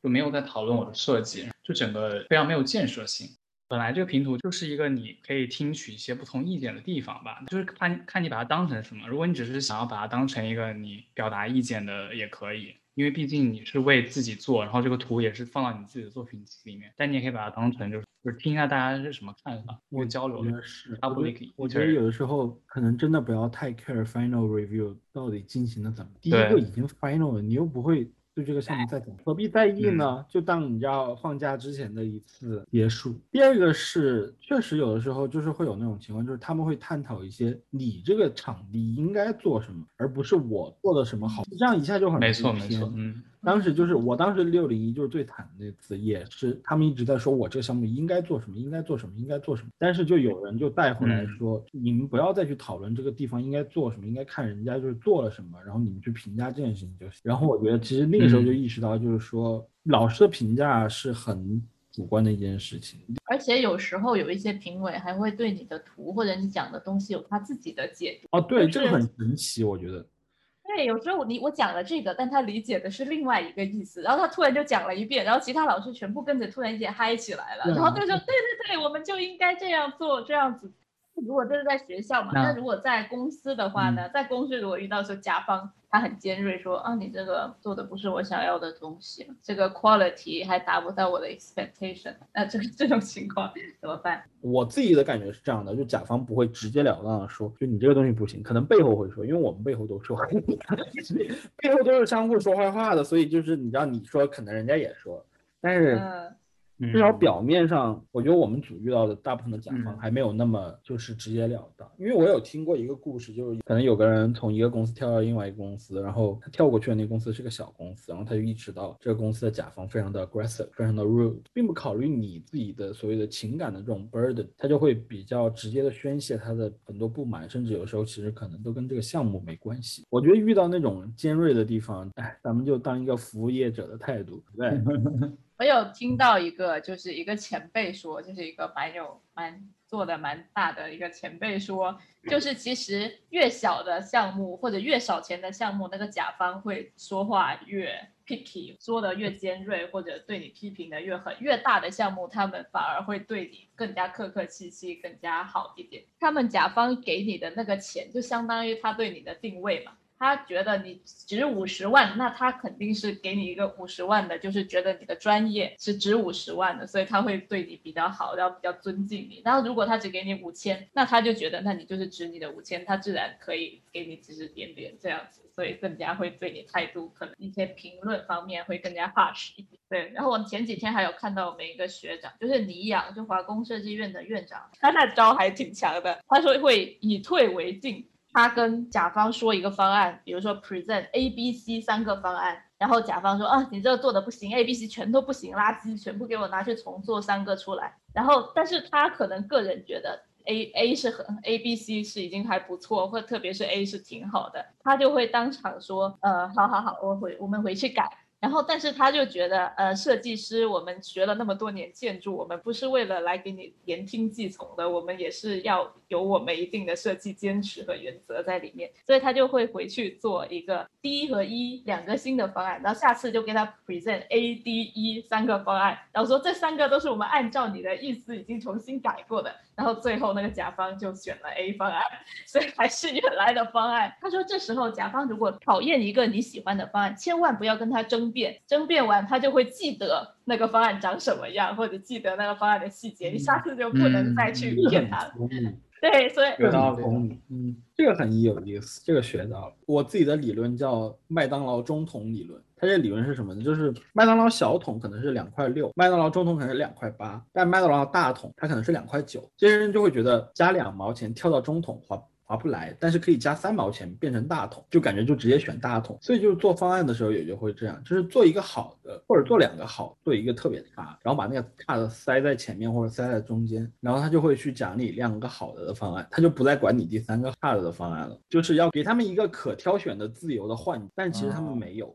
就没有在讨论我的设计，就整个非常没有建设性。本来这个拼图就是一个你可以听取一些不同意见的地方吧，就是看看你把它当成什么。如果你只是想要把它当成一个你表达意见的，也可以，因为毕竟你是为自己做，然后这个图也是放到你自己的作品集里面。但你也可以把它当成就是就是听一下大家是什么看法，一个交流的。是，我觉 public 得我觉得有的时候可能真的不要太 care final review 到底进行的怎么。第一个已经 final 了，你又不会对这个项目再讲，何必在意呢？就当你知道放假之前的一次结束。第二个是，确实有的时候就是会有那种情况，就是他们会探讨一些你这个场地应该做什么，而不是我做的什么好，这样一下就很没错没错，嗯，当时就是我当时六零一就是最惨的那次，也是他们一直在说我这个项目应该做什么，应该做什么，应该做什么。但是就有人就带回来嗯说，你们不要再去讨论这个地方应该做什么，应该看人家就是做了什么，然后你们去评价这件事情就行。然后我觉得其实那个时候就嗯意识到，就是说、老师的评价是很主观的一件事情。而且有时候有一些评委还会对你的图或者你讲的东西有他自己的解读。哦，对，就是这个很神奇，我觉得。对，有时候你我讲了这个，但他理解的是另外一个意思，然后他突然就讲了一遍，然后其他老师全部跟着突然间嗨起来了，然后就说对对对，我们就应该这样做，这样子。如果这是在学校嘛，那那如果在公司的话呢，在公司如果遇到说甲方他很尖锐说啊你这个做的不是我想要的东西，这个 quality 还达不到我的 expectation，那这个这种情况怎么办？我自己的感觉是这样的，就甲方不会直截了当的说，就你这个东西不行，可能背后会说，因为我们背后都说，(laughs) 背后都是相互说坏话的，所以就是你知道你说，可能人家也说，但是嗯至少表面上，我觉得我们组遇到的大部分的甲方嗯还没有那么就是直截了当，因为我有听过一个故事，就是可能有个人从一个公司跳到另外一个公司，然后他跳过去的那个公司是个小公司，然后他就意识到这个公司的甲方非常的 aggressive，非常的 rude，并不考虑你自己的所谓的情感的这种 burden，他就会比较直接的宣泄他的很多不满，甚至有时候其实可能都跟这个项目没关系。我觉得遇到那种尖锐的地方，哎，咱们就当一个服务业者的态度，对不对。(laughs) 我有听到一个，就是一个前辈说，就是一个蛮有蛮做的蛮大的一个前辈说，就是其实越小的项目或者越少钱的项目，那个甲方会说话越 picky，说的越尖锐，或者对你批评的越狠。越大的项目，他们反而会对你更加客客气气，更加好一点。他们甲方给你的那个钱，就相当于他对你的定位嘛。他觉得你值五十万，那他肯定是给你一个五十万的，就是觉得你的专业是值五十万的，所以他会对你比较好，然后比较尊敬你。然后如果他只给你五千，那他就觉得那你就是值你的五千，他自然可以给你指指点点这样子，所以更加会对你态度可能一些评论方面会更加 harsh 一点。对，然后我前几天还有看到我们一个学长，就是倪阳，就华工设计院的院长，他那招还挺强的，他说会以退为进。他跟甲方说一个方案，比如说 present A、B、C 三个方案，然后甲方说啊，你这个做的不行，A、B、C 全都不行，垃圾，全部给我拿去重做三个出来。然后，但是他可能个人觉得 A A 是很 A、B、C 是已经还不错，或特别是 A 是挺好的，他就会当场说，呃，好好好，我回我们回去改。然后，但是他就觉得，呃，设计师，我们学了那么多年建筑，我们不是为了来给你言听计从的，我们也是要有我们一定的设计坚持和原则在里面。所以他就会回去做一个 D 和 E 两个新的方案，然后下次就给他 present A、D、E 三个方案，然后说这三个都是我们按照你的意思已经重新改过的。然后最后那个甲方就选了 A 方案，(laughs) 所以还是原来的方案。他说这时候甲方如果讨厌一个你喜欢的方案，千万不要跟他争辩，争辩完他就会记得那个方案长什么样，或者记得那个方案的细节，你下次就不能再去骗他了。聪明，(laughs) 对，所以嗯，这个很有意思，这个学到了。我自己的理论叫麦当劳中桶理论，它这理论是什么呢？就是麦当劳小桶可能是两块六，麦当劳中桶可能是两块八，但麦当劳大桶它可能是两块九。这些人就会觉得加两毛钱跳到中桶划划不来，但是可以加三毛钱变成大桶，就感觉就直接选大桶。所以就是做方案的时候也就会这样，就是做一个好的，或者做两个好，做一个特别差，然后把那个差的塞在前面或者塞在中间，然后他就会去奖励两个好的的方案，他就不再管你第三个差的的方案了，就是要给他们一个可挑选的自由的幻觉，但其实他们没有。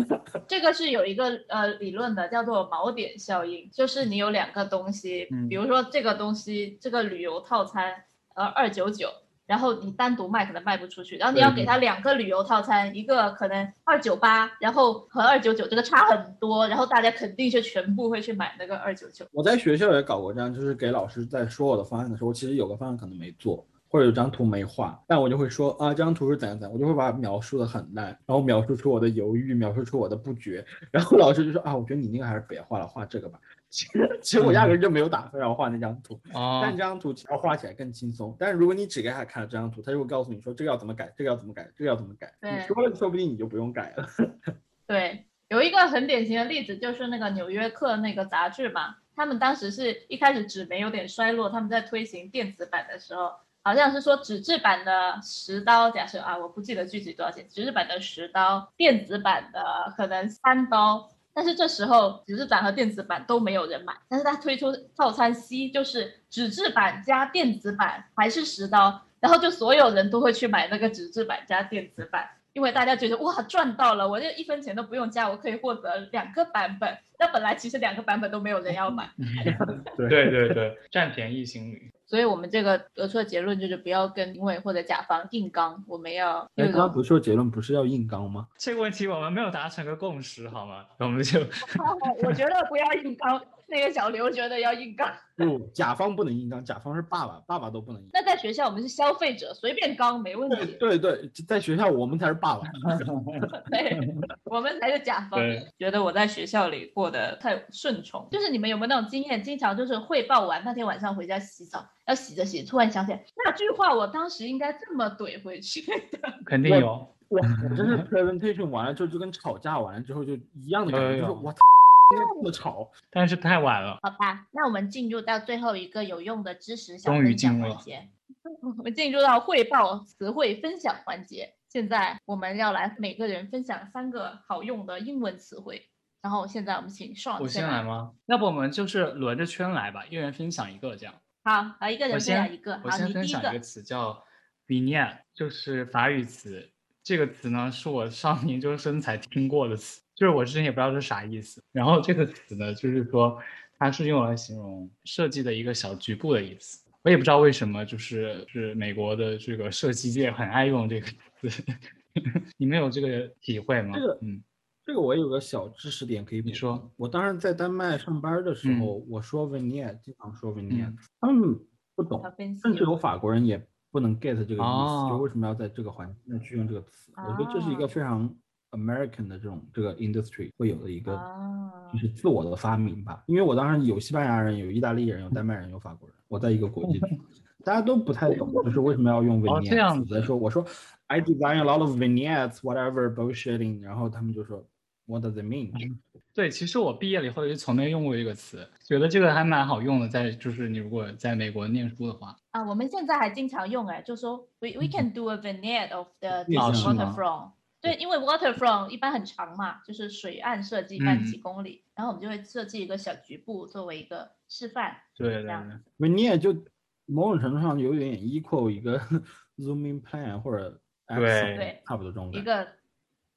(laughs) 这个是有一个呃理论的，叫做锚点效应，就是你有两个东西，嗯比如说这个东西，这个旅游套餐，呃二九九。然后你单独卖可能卖不出去，然后你要给他两个旅游套餐，一个可能二九八，然后和二九九这个差很多，然后大家肯定就全部会去买那个二九九。我在学校也搞过这样，就是给老师在说我的方案的时候，其实有个方案可能没做，或者有张图没画，但我就会说啊，这张图是怎样怎样，我就会把它描述的很烂，然后描述出我的犹豫，描述出我的不决，(laughs) 然后老师就说啊，我觉得你那个还是别画了，画这个吧。其 (laughs) 实其实我压根儿就没有打算要画那张图，哦但这张图要画起来更轻松。但是如果你只给他看了这张图，他就会告诉你说这个要怎么改，这个要怎么改，这个要怎么改。对你说了，说不定你就不用改了。(laughs) 对，有一个很典型的例子就是那个《纽约客》那个杂志嘛，他们当时是一开始纸媒有点衰落，他们在推行电子版的时候，好像是说纸质版的十刀，假设啊，我不记得具体多少钱，纸质版的十刀，电子版的可能三刀。但是这时候纸质版和电子版都没有人买，但是他推出套餐 C，就是纸质版加电子版还是十刀，然后就所有人都会去买那个纸质版加电子版，因为大家觉得哇赚到了，我这一分钱都不用加，我可以获得两个版本。那本来其实两个版本都没有人要买，(laughs) 对对对对，占便宜心理。所以我们这个得出的结论就是不要跟评委或者甲方硬刚，我们要哎，那刚刚不是说结论不是要硬刚吗？这个问题我们没有达成个共识，好吗？我们就 (laughs) 我觉得不要硬刚，那个小刘觉得要硬刚。不，甲方不能硬刚，甲方是爸爸，爸爸都不能硬。那在学校我们是消费者，随便刚没问题。对对，在学校我们才是爸爸。(laughs) 对，我们才是甲方对。觉得我在学校里过得太顺从，就是你们有没有那种经验？经常就是汇报完那天晚上回家洗澡，要洗着洗，突然想起来那句话，我当时应该这么怼回去的。(laughs) 肯定有。我我真是 presentation 完了之后就跟吵架完了之后就一样的感觉，就是我操，应该这么吵。但是太晚了。好吧，那我们进入到最后一个有用的知识小终于分享进入了环节。(laughs) 我们进入到汇报词汇分享环节。现在我们要来每个人分享三个好用的英文词汇。然后现在我们请 Sean 我先来来。吗？要不我们就是轮着圈来吧，一人分享一个这样。好，好，一个人分享一个。我好，先分享一个。词叫 vignette，就是法语词。这个词呢是我上研究生才听过的词，就是我之前也不知道是啥意思。然后这个词呢，就是说它是用来形容设计的一个小局部的意思。我也不知道为什么，就是是美国的这个设计界很爱用这个词，(laughs) 你们有这个体会吗？这个嗯，这个我有个小知识点可以补你说充。我当时在丹麦上班的时嗯候，我说 vignette，经常说 vignette，、嗯他们不懂甚至有法国人也不能 get 这个意思，哦就为什么要在这个环境内去用这个词？我觉得这是一个哦非常 American 的这种这个 industry 会有的一个啊就是自我的发明吧。因为我当时有西班牙人，有意大利人，有丹麦人，有法国人，我在一个国际，大家都不太懂，就是为什么要用哦这样 vignettes 在说，我说 I design a lot of vignettes, whatever bullshitting，然后他们就说 What does it mean？对，其实我毕业了以后就从没用过这个词，觉得这个还蛮好用的，在就是你如果在美国念书的话，啊，我们现在还经常用哎，就说 we we can do a vignette of the (laughs) 也 this 是吗 waterfront。对，因为 waterfront 一般很长嘛，就是水岸设计半嗯几公里，然后我们就会设计一个小局部作为一个示范。对对这样对，vignette 就某种程度上有点 equal 一个 (laughs) zooming plan 或者对差不多这种一。个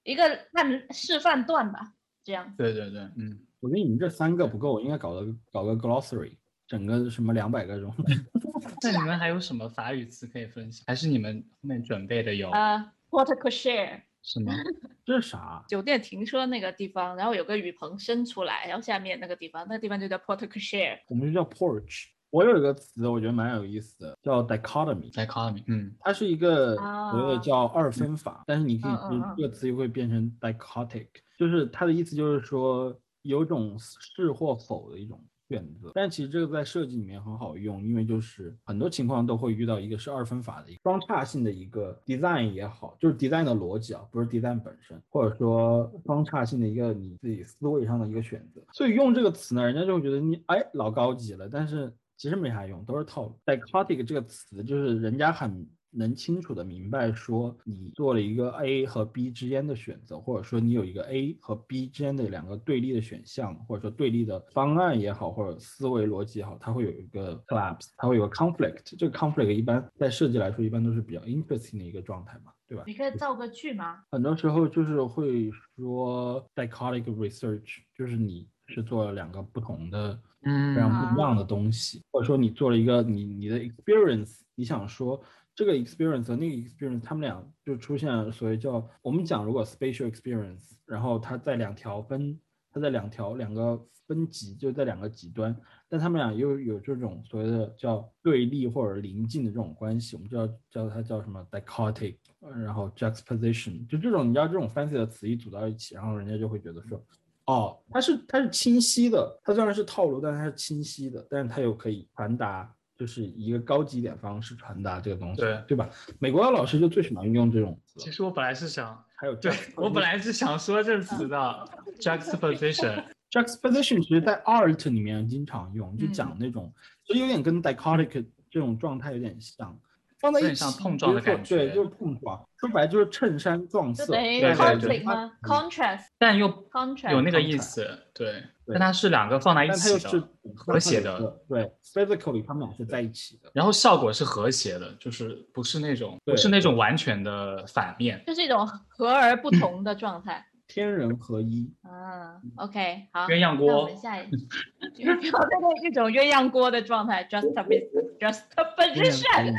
一个看示范段吧，这样。对对对，嗯，我觉得你们这三个不够，应该搞个搞个 glossary，整个什么两百个这种。(laughs) 那你们还有什么法语词可以分享？还是你们后面准备的有呃 porte cochere 什么？(laughs) 这是啥？酒店停车那个地方，然后有个雨棚伸出来，然后下面那个地方，那个地方就叫 porte cochere。我们就叫 porch。我有一个词，我觉得蛮有意思的，叫 dichotomy。dichotomy，嗯，它是一个啊所谓的叫二分法，但是你可以这个词又会变成 dichotic，就是它的意思就是说有种是或否的一种选择。但其实这个在设计里面很好用，因为就是很多情况都会遇到一个是二分法的一个双叉性的一个 design 也好，就是 design 的逻辑啊，不是 design 本身，或者说双叉性的一个你自己思维上的一个选择。所以用这个词呢，人家就会觉得你哎老高级了，但是其实没啥用，都是套路。dichotic 这个词就是人家很能清楚的明白说你做了一个 A 和 B 之间的选择，或者说你有一个 A 和 B 之间的两个对立的选项，或者说对立的方案也好，或者思维逻辑也好，它会有一个 collapse，它会有个 conflict。这个 conflict 一般在设计来说，一般都是比较 interesting 的一个状态嘛，对吧？你可以造个句吗？很多时候就是会说 dichotic research，就是你是做了两个不同的。嗯非常不一样的东西，或者说你做了一个你你的 experience，你想说这个 experience 和那个 experience，他们俩就出现了所谓叫我们讲如果 spatial experience，然后它在两条分，它在两条两个分级，就在两个极端，但他们俩又有这种所谓的叫对立或者临近的这种关系，我们就要叫它叫什么 dichotic，然后 juxtaposition，就这种你知道这种 fancy 的词一组到一起，然后人家就会觉得说。哦，它是它是清晰的，它虽然是套路，但是它是清晰的，但是它又可以传达，就是一个高级点方式传达这个东西，对对吧？美国的老师就最喜欢用这种词。其实我本来是想，还有对我本来是想说这词的 (laughs) juxtaposition，juxtaposition (laughs) 其实在 art 里面经常用，就讲那种，其实有点跟 dichotic 这种状态有点像。放在一起，碰撞的感觉，对，就是碰撞。说白了就是衬衫撞色，对对对，contrast，(laughs) 但又 contrast 有那个意思，对。但它是两个放在一起的，和谐的，对，physically 他们俩是在一起的。然后效果是和谐的，就是不是那种，不是那种完全的反面，就是一种和而不同的状态，(laughs) 天人合一。啊，OK，好，鸳鸯锅。我们下一，(laughs) 有这个一种鸳鸯锅的状态，just a bit，just a position。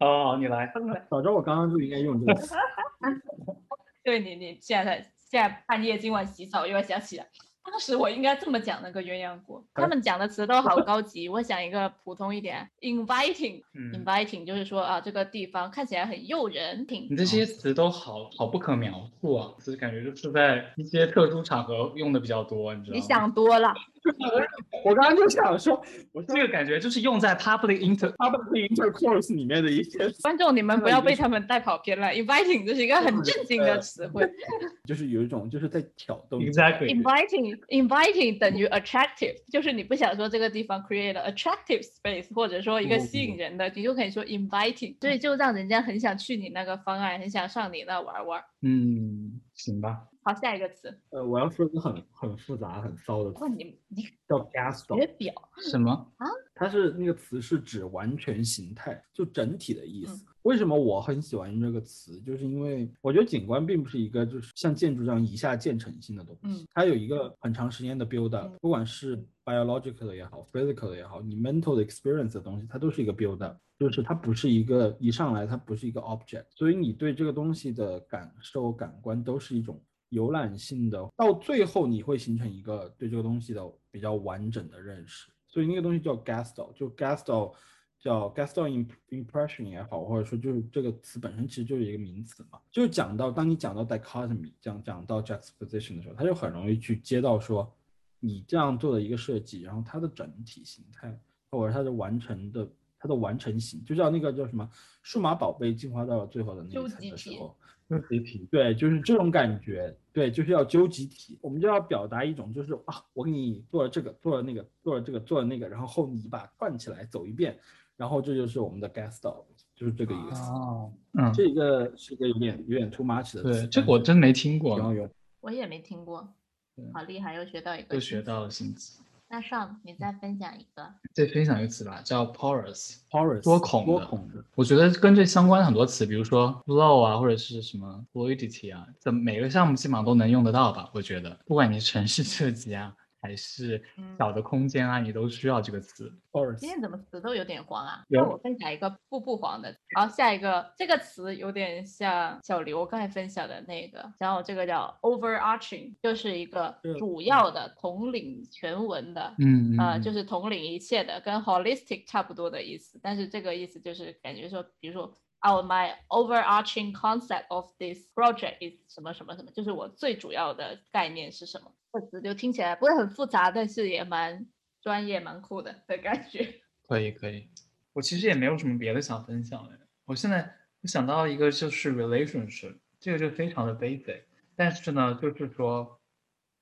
哦，你来。(laughs) 早知道我刚刚就应该用这个词。(laughs) 对你，你现在现在半夜今晚洗澡又要想起来。当时我应该这么讲那个鸳鸯锅，他们讲的词都好高级。我想一个普通一点，inviting，inviting (laughs) 就是说啊，这个地方看起来很诱人。挺你这些词都好好不可描述啊，就是感觉就是在一些特殊场合用的比较多，你知道吗？你想多了。(laughs) 我刚刚就想说，我这个感觉就是用在 public inter public intercourse 里面的一些观众，你们不要被他们带跑偏了。inviting 这是一个很正经的词汇，就是有一种就是在挑逗。Exactly。inviting inviting 等于 attractive，就是你不想说这个地方 create attractive space，或者说一个吸引人的，你就可以说 inviting，所以就让人家很想去你那个方案，很想上你那玩玩。嗯，行吧。好，下一个词。呃，我要说一个很很复杂、很骚的词。你你叫 gasto。学表什么啊？它是那个词是指完全形态，就整体的意思。为什么我很喜欢用这个词？就是因为我觉得景观并不是一个就是像建筑这样一下建成性的东西，它有一个很长时间的 build up，不管是 biological 的也好，physical 的也好，你 mental 的 experience 的东西，它都是一个 build up，就是它不是一个一上来它不是一个 object，所以你对这个东西的感受感官都是一种。游览性的，到最后你会形成一个对这个东西的比较完整的认识，所以那个东西叫 Gestalt，就 Gestalt 叫 Gestalt impression 也好，或者说就是这个词本身其实就是一个名词嘛，就是讲到当你讲到 dichotomy，讲讲到 juxtaposition 的时候，它就很容易去接到说你这样做的一个设计，然后它的整体形态或者它的完成的它的完成型，就叫那个叫什么数码宝贝进化到了最后的那一层的时候。纠集体，对，就是这种感觉，对，就是要纠集体，我们就要表达一种，就是啊，我给你做了这个，做了那个，做了这个，做了那个，然后你把串起来走一遍，然后这就是我们的 guest style，就是这个意思。哦，嗯，这个是个有点有点 too much 的，对，这个我真没听过，我也没听过，好厉害，又学到一个，又学到了新词。那上，你再分享一个。再分享一个词吧，叫 porous，porous 多孔多孔的。我觉得跟这相关的很多词，比如说 flow 啊，或者是什么 fluidity 啊，在每个项目基本上都能用得到吧？我觉得，不管你是城市设计啊。还是小的空间啊，你都需要这个词。今天怎么词都有点黄啊？那我分享一个不不黄的。然后下一个，这个词有点像小刘刚才分享的那个，然后这个叫 overarching，就是一个主要的统领全文的，嗯啊，就是统领一切的，跟 holistic 差不多的意思。但是这个意思就是感觉说，比如说。Our my overarching concept of this project is 什么什么什么，就是我最主要的概念是什么？这词就听起来不是很复杂，但是也蛮专业、蛮酷的的感觉。(laughs) 可以可以，我其实也没有什么别的想分享的。我现在我想到一个就是 relationship，这个就非常的 basic，但是呢，就是说，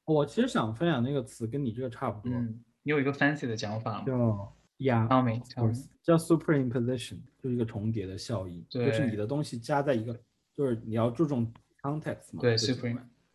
我其实想分享那个词跟你这个差不多。嗯，你有一个 fancy 的讲法吗？叫呀 tell me tell me，叫 superimposition，就是一个重叠的效应，就是你的东西加在一个，就是你要注重 context 嘛。对 super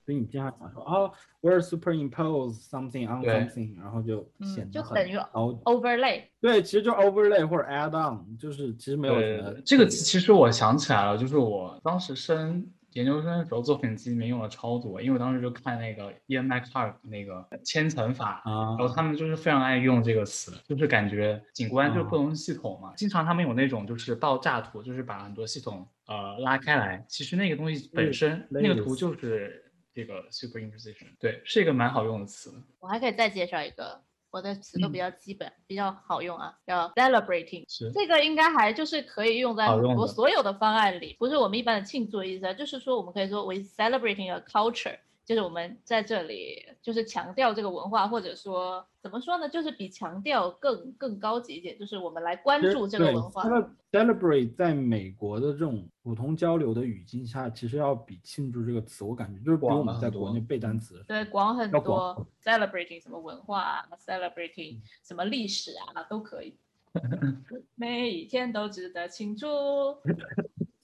所以你经常讲说哦，we're superimpose something on something，然后就嗯显得很就等于高。overlay，对，其实就 overlay 或者 add on，就是其实没有什么，这个其实我想起来了，就是我当时升研究生的时候，作品集里面用了超多，因为我当时就看那个 Ian McHarg 那个千层法，啊。然后他们就是非常爱用这个词，就是感觉景观就是啊不同系统嘛，经常他们有那种就是爆炸图，就是把很多系统呃拉开来，其实那个东西本身那个图就是这个 superimposition，对，是一个蛮好用的词。我还可以再介绍一个，我的词都嗯比较基本，比较好用啊，叫 celebrating。是这个应该还就是可以用在很多好用的所有的方案里，不是我们一般的庆祝的意思啊，就是说我们可以说 we celebrating a culture，就是我们在这里就是强调这个文化，或者说怎么说呢，就是比强调更更高级一点，就是我们来关注这个文化。cele- Celebrate 在美国的这种普通交流的语境下，其实要比庆祝这个词，我感觉就是比广我们在国内背单词对，广很多 celebrating 什么文化啊，celebrating 什么历史啊都可以。(laughs) 每一天都值得庆祝。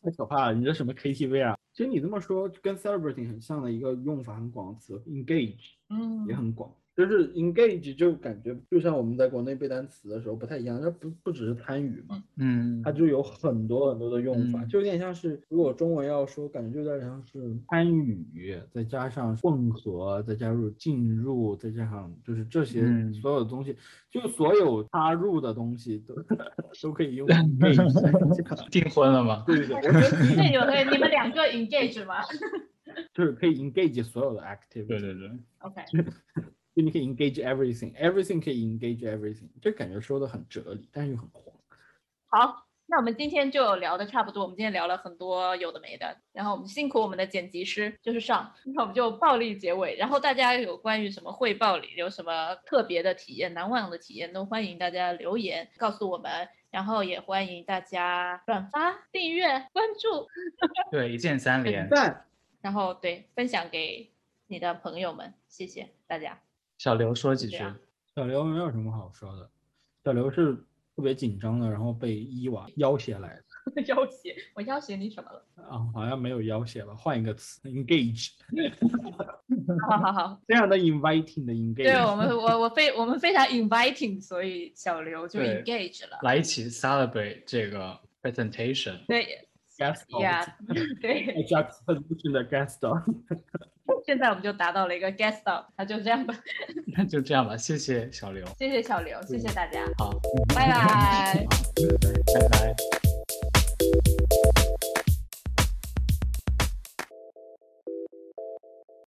太可怕了！你这什么 KTV 啊？其实你这么说，跟 celebrating 很像的一个用法很广的词，engage 嗯也很广。就是 engage 就感觉就像我们在国内背单词的时候不太一样，它不不只是参与嘛，嗯。它就有很多很多的用法，嗯。就有点像是如果中文要说，感觉就有点像是参与，再加上混合，再加入进入，再加上就是这些嗯。所有的东西，就所有插入的东西都 (laughs) 都可以用。engage。(laughs) 订婚了吗？对对对，我觉得可以那有可以你们两个 engage 吗？(laughs) 就是可以 engage 所有的 activity，对对对，？OK，就你可以 engage everything，everything 可以 engage everything，就感觉说的很哲理，但是又很黄。好，那我们今天就聊的差不多，我们今天聊了很多有的没的，然后我们辛苦我们的剪辑师就是上，那我们就暴力结尾，然后大家有关于什么汇报里有什么特别的体验、难忘的体验，都欢迎大家留言告诉我们。然后也欢迎大家转发、订阅、关注，(laughs) 对，一键三连。赞，然后对分享给你的朋友们，谢谢大家。小刘说几句小刘没有什么好说的，小刘是特别紧张的，然后被伊娃要挟来的 (laughs) 要挟，我要挟你什么了？啊，好像没有要挟吧，换一个词，engage，(laughs) 好好好，非常的 inviting 的 engage。对我们，我我非我们非常 inviting，所以小刘就 engage 了。来一起 celebrate 这个 presentation。对 guest 呀，(laughs) 对，juxtaposition 的 guest star。(laughs) 现在我们就达到了一个 guest stop，那就这样吧。(laughs) 那就这样吧，谢谢小刘。谢谢小刘，谢谢大家，好，拜拜。(laughs) 拜拜。